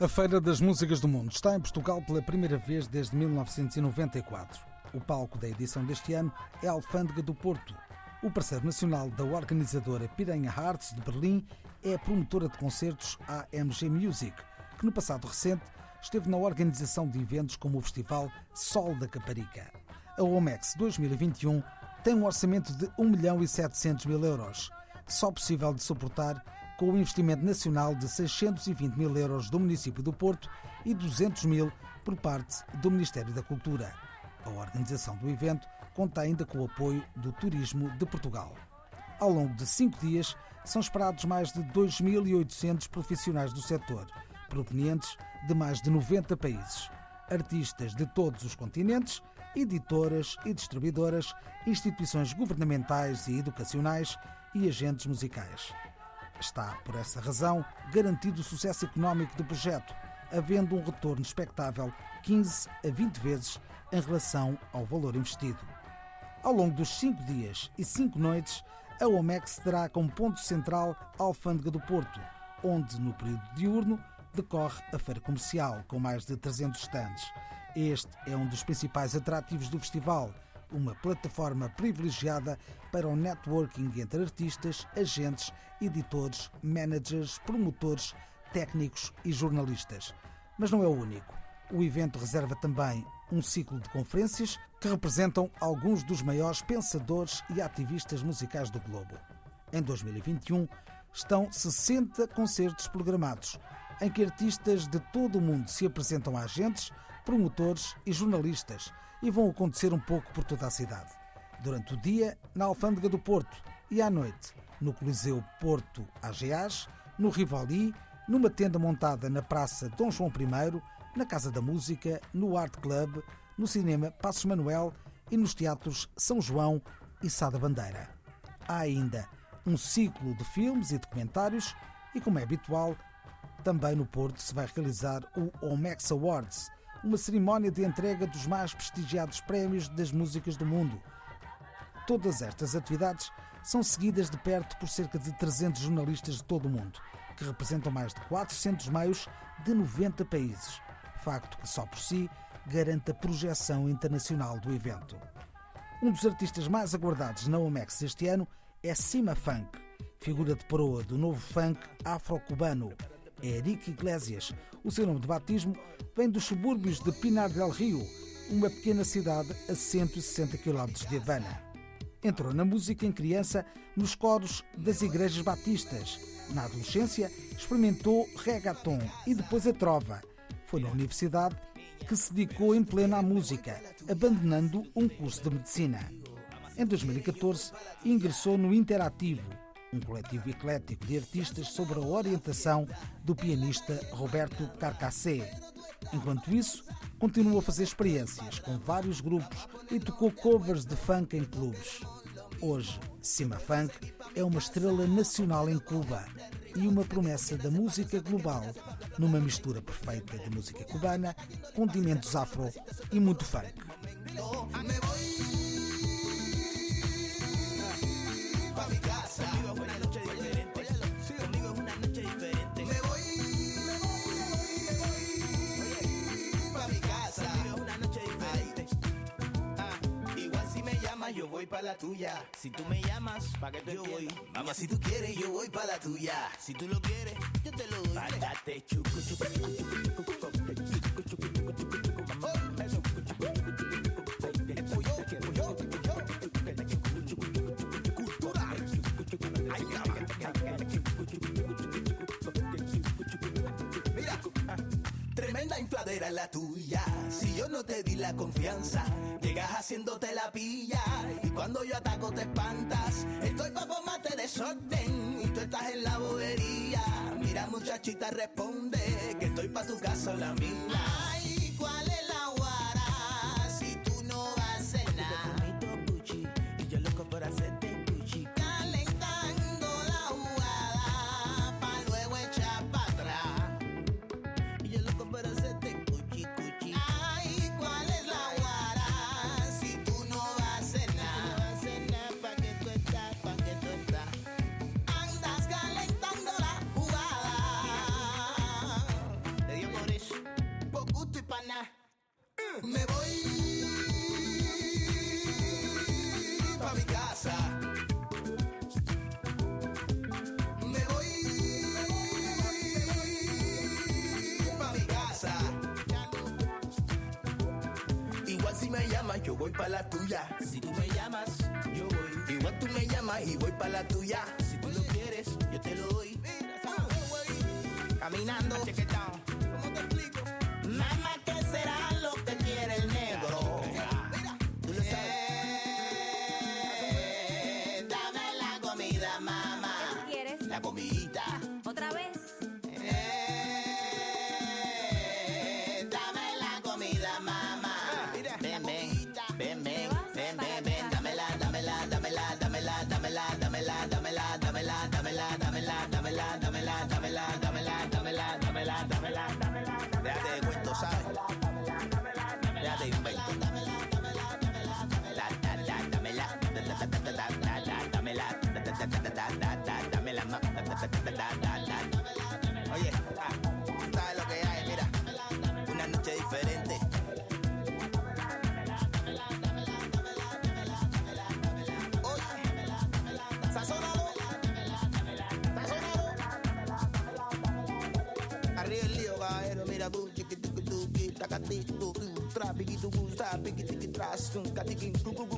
A Feira das Músicas do Mundo está em Portugal pela primeira vez desde 1994. O palco da edição deste ano é a Alfândega do Porto. O parceiro nacional da organizadora Piranha Arts de Berlim é a promotora de concertos AMG Music, que no passado recente esteve na organização de eventos como o Festival Sol da Caparica. A OMEX 2021 tem um orçamento de 1 milhão e 700 mil euros, só possível de suportar com o investimento nacional de 620 mil euros do município do Porto e 200 mil por parte do Ministério da Cultura. A organização do evento conta ainda com o apoio do Turismo de Portugal. Ao longo de cinco dias, são esperados mais de 2.800 profissionais do setor, provenientes de mais de 90 países. Artistas de todos os continentes, editoras e distribuidoras, instituições governamentais e educacionais e agentes musicais. Está, por essa razão, garantido o sucesso económico do projeto, havendo um retorno expectável 15 a 20 vezes em relação ao valor investido. Ao longo dos cinco dias e cinco noites, a OMEX terá como ponto central a Alfândega do Porto, onde, no período diurno, decorre a feira comercial, com mais de 300 stands. Este é um dos principais atrativos do festival, uma plataforma privilegiada para o networking entre artistas, agentes, editores, managers, promotores, técnicos e jornalistas. Mas não é o único. O evento reserva também um ciclo de conferências que representam alguns dos maiores pensadores e ativistas musicais do globo. Em 2021, estão 60 concertos programados, em que artistas de todo o mundo se apresentam a agentes, promotores e jornalistas e vão acontecer um pouco por toda a cidade. Durante o dia, na Alfândega do Porto e à noite, no Coliseu Porto AGAs, no Rivoli, numa tenda montada na Praça Dom João I, na Casa da Música, no Art Club, no Cinema Passos Manuel e nos teatros São João e Sada Bandeira. Há ainda um ciclo de filmes e documentários e, como é habitual, também no Porto se vai realizar o Omex Awards, uma cerimónia de entrega dos mais prestigiados prémios das músicas do mundo. Todas estas atividades são seguidas de perto por cerca de 300 jornalistas de todo o mundo, que representam mais de 400 meios de 90 países, facto que só por si garante a projeção internacional do evento. Um dos artistas mais aguardados na OMEX este ano é Cima Funk, figura de proa do novo funk afro-cubano Eric Iglesias. O seu nome de batismo vem dos subúrbios de Pinar del Rio, uma pequena cidade a 160 km de Havana. Entrou na música em criança nos coros das igrejas batistas. Na adolescência, experimentou reggaeton e depois a trova. Foi na universidade que se dedicou em pleno à música, abandonando um curso de medicina. Em 2014, ingressou no Interativo, um coletivo eclético de artistas sob a orientação do pianista Roberto Carcassé. Enquanto isso, continuou a fazer experiências com vários grupos e tocou covers de funk em clubes. Hoje, Cima Funk é uma estrela nacional em Cuba e uma promessa da música global, numa mistura perfeita de música cubana, condimentos afro e muito funk. Yo voy pa' la tuya. Si tú me llamas, pa' que te yo voy. Mamá, si tú quieres, yo voy pa' la tuya. Si tú lo quieres, yo te lo doy. Chucu, chucu, chucu, chucu, chucu, Tremenda infladera la tuya. Si yo no te di la confianza, llegas haciéndote la pilla. Y cuando yo ataco te espantas. Estoy pa' formarte desorden. Y tú estás en la bobería. Mira, muchachita, responde. Que estoy pa' tu casa la mía. Si me llamas, yo voy pa' la tuya. Si tú me llamas, yo voy. Igual tú me llamas y voy pa' la tuya. Si tú lo quieres, yo te lo doy. Caminando, ¿cómo te explico? Mamá, ¿qué será Kate to tu Tra bigi tu gus ta bigi tiki tras tu Kati king tu gugu